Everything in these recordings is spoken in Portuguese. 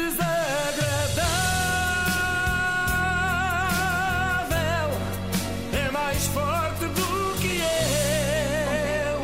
desagradável é mais forte do que eu.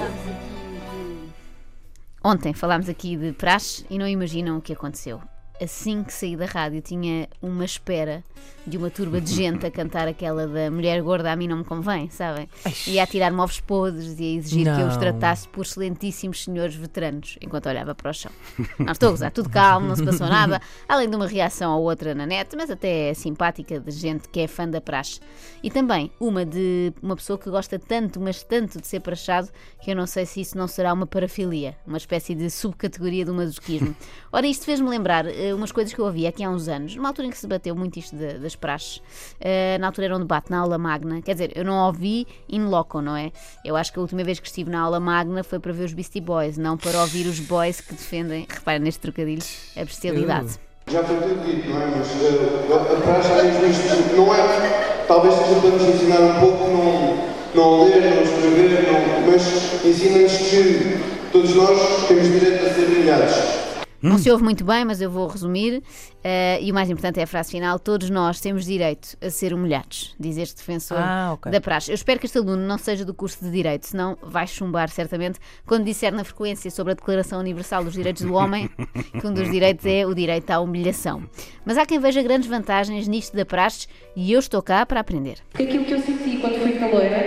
Ontem falámos aqui de praxe e não imaginam o que aconteceu. Assim que saí da rádio, tinha uma espera de uma turba de gente a cantar aquela da mulher gorda a mim não me convém, sabem? E a tirar-me ovos podres e a exigir que eu os Não. tratasse por excelentíssimos senhores veteranos, enquanto olhava para o chão. Não estou a gozar, tudo calmo, não se passou nada, além de uma reação ou outra na net, mas até é simpática de gente que é fã da praxe. E também uma de uma pessoa que gosta tanto, mas tanto de ser praxado, que eu não sei se isso não será uma parafilia, uma espécie de subcategoria do masoquismo. Ora, isto fez-me lembrar eh, umas coisas que eu ouvi aqui há uns anos, numa altura em que se debateu muito isto de- das praxes. Eh, na altura era um debate na aula magna, quer dizer, eu não ouvi in loco, não é? Eu acho que a última vez que estive na aula magna foi para ver os Beastie Boys, não para ouvir os boys que defendem, reparem neste trocadilho, a bestialidade. Já foi tudo dito, não é? Mas eh, a, praxe às vezes isto não é. Talvez seja para nos ensinar um pouco, não, não ler, não escrever, não, mas ensina-nos que todos nós temos direito a ser humilhados. Não se ouve muito bem, mas eu vou resumir. eh, e o mais importante é a frase final: todos nós temos direito a ser humilhados, diz este defensor Ah, ok. da praxe. Eu espero que este aluno não seja do curso de Direito, senão vai chumbar certamente quando disser na frequência sobre a Declaração Universal dos Direitos do Homem que um dos direitos é o direito à humilhação. Mas há quem veja grandes vantagens nisto da praxe e eu estou cá para aprender. Porque aquilo que eu senti quando fui caloira,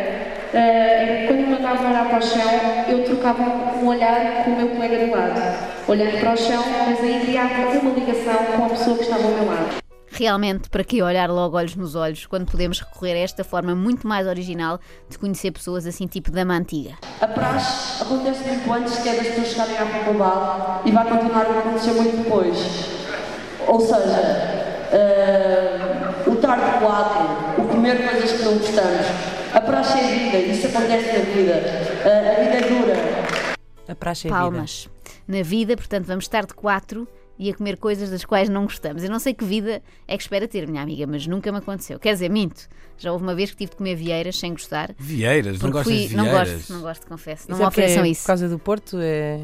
mandavam olhar para o chão, eu trocava um olhar com o meu colega do lado. Olhando para o chão, mas aí criava uma ligação com a pessoa que estava ao meu lado. Realmente, para que olhar logo olhos nos olhos quando podemos recorrer a esta forma muito mais original de conhecer pessoas assim, tipo dama antiga? A praxe acontece muito antes que é das pessoas chegarem à faculdade e vai continuar a acontecer muito depois. Ou seja, eh, o tarde 4, o comer coisas que não gostamos. A praxe é vida, isso acontece na vida. A vida é dura. A praxe é vida. Palmas. Na vida, portanto, vamos estar de quatro e a comer coisas das quais não gostamos. Eu não sei que vida é que espera ter, minha amiga, mas nunca me aconteceu. Quer dizer, minto. Já houve uma vez que tive de comer vieiras sem gostar. Vieiras, não gostas fui- de não vieiras? gosto, não gosto, confesso. Não Isso me é ofereçam é isso. Por causa do Porto é.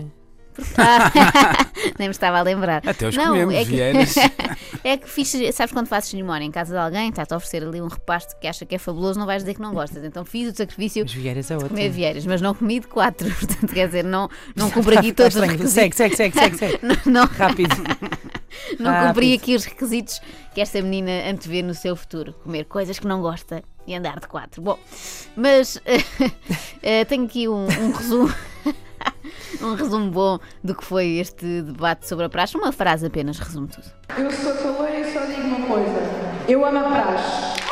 Ah, nem me estava a lembrar. Até os não, comemos, é que, é que fiz, sabes quando fazes cerimónia em casa de alguém, está-te a oferecer ali um repasto que acha que é fabuloso, não vais dizer que não gostas. Então fiz o sacrifício Vieiras é de outro. comer vieiras, mas não comi de quatro. Portanto, quer dizer, não, não cumpro aqui todos os requisitos. Segue, segue, segue, segue, segue. Não, não, Rápido. não Rápido. cumpri aqui os requisitos que esta menina antevê no seu futuro. Comer coisas que não gosta e andar de quatro. Bom, mas eh, tenho aqui um, um resumo. Um resumo bom do que foi este debate sobre a praxe. Uma frase apenas resume tudo. Eu sou caloira e só digo uma coisa. Eu amo a praxe.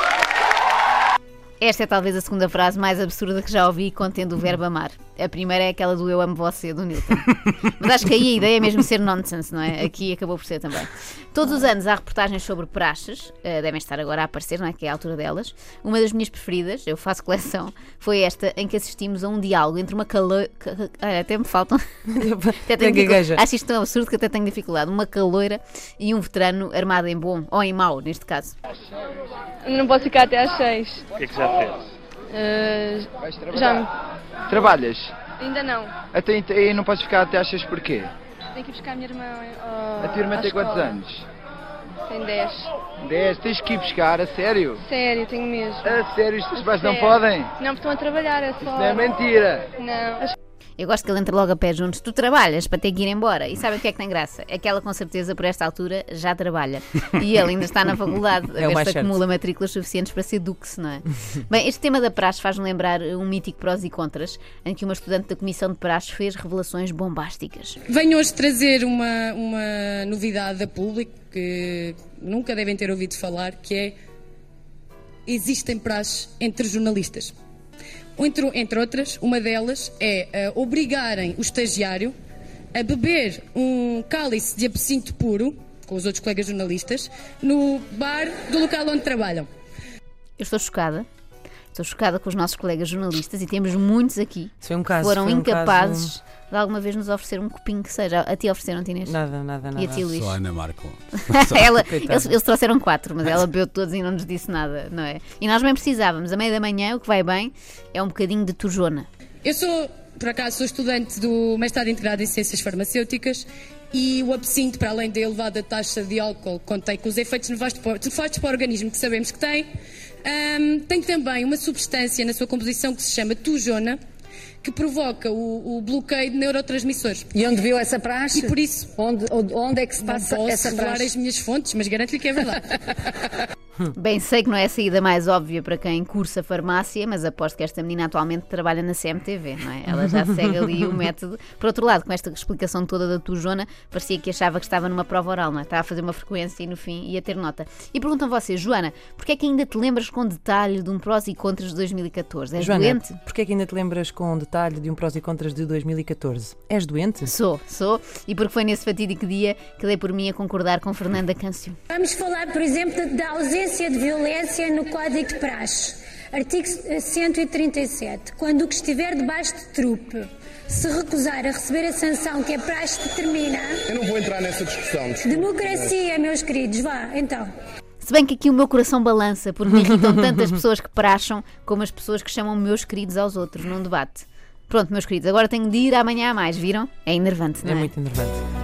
Esta é talvez a segunda frase mais absurda que já ouvi contendo o verbo amar. A primeira é aquela do eu amo você, do Newton. Mas acho que aí a ideia é mesmo ser nonsense, não é? Aqui acabou por ser também. Todos os anos há reportagens sobre praxes, eh, devem estar agora a aparecer, não é? Que é a altura delas. Uma das minhas preferidas, eu faço coleção, foi esta em que assistimos a um diálogo entre uma caloira. Olha, até me faltam. Até tenho dificu- Gagueja. Acho isto tão absurdo que até tenho dificuldade. Uma caloira e um veterano armado em bom, ou em mau, neste caso. Não posso ficar até às seis. O que é que já fez? Eh, Vais já me... Trabalhas? Ainda não. Até e não podes ficar até 6 porquê? Tenho que ir buscar a minha irmã. ao- A tua irmã tem quantos escola. anos? Tem 10. 10. Tens que ir buscar, a sério? Sério, tenho mesmo. A sério, os teus pais não podem? Não, porque estão a trabalhar, é só. Isso não é mentira. Não. Eu gosto que ele entre logo a pé juntos. Tu trabalhas para ter que ir embora. E sabe o que é que tem graça? É que ela, com certeza, por esta altura, já trabalha. E ele ainda está na faculdade, a É ver se acumula matrículas suficientes para ser duque, não é? Bem, este tema da praxe faz-me lembrar um mítico prós e contras, em que uma estudante da Comissão de Praxe fez revelações bombásticas. Venho hoje trazer uma, uma novidade a público que nunca devem ter ouvido falar, que é existem praxes entre jornalistas. Entre, entre outras, uma delas é eh, obrigarem o estagiário a beber um cálice de absinto puro, com os outros colegas jornalistas, no bar do local onde trabalham. Eu estou chocada. Estou chocada com os nossos colegas jornalistas e temos mueles aqui foi um caso. foram foi um incapazes caso- de alguma vez nos oferecer um copinho que seja. A ti ofereceram, Inês? Nada, nada, nada. E a ti, Luís? Só a Ana Marco. Ela, eles, eles trouxeram quatro, mas ela bebeu todos e não nos disse nada, não é? E nós bem precisávamos. A meia da manhã, o que vai bem é um bocadinho de turjona. Eu sou, por acaso, sou estudante do mestrado integrado em Ciências Farmacêuticas E o absinto, para além da elevada taxa de álcool, contém com os efeitos nefastos para nefastos para o organismo que sabemos que tem, ahm, tem também uma substância na sua composição que se chama tujona, que provoca o, o bloqueio de neurotransmissores. E onde viu essa praxe? E por isso, Onde, onde, é que se não passa posso essa revelar praxe? as minhas fontes, mas garanto-lhe que é verdade. Bem, sei que não é a saída mais óbvia para quem cursa farmácia, mas aposto que esta menina atualmente trabalha na CMTV, não é? Ela já segue ali o método. Por outro lado, com esta explicação toda da tujona, parecia que achava que estava numa prova oral, não é? Estava a fazer uma frequência e no fim ia ter nota. E perguntam vocês, Joana, porquê é que ainda te lembras com detalhe de um prós e contras de 2014? És Joana, doente? porquê é que ainda te lembras com detalhe de um prós e contras de 2014? És doente? Sou, sou, e porque foi nesse fatídico dia que dei por mim a concordar com Fernanda Câncio. Vamos falar, por exemplo, da ausência de violência no Código de Praxe. Artigo 137. Quando o que estiver debaixo de trupe se recusar a receber a sanção que a praxe determina. Eu não vou entrar nessa discussão. desculpe. Democracia, meus queridos, vá, então. Se bem que aqui o meu coração balança, porque me irritam tantas pessoas que pracham como as pessoas que chamam meus queridos aos outros num debate. Pronto, meus queridos, agora tenho de ir amanhã a mais, viram? É enervante, não É é? muito enervante.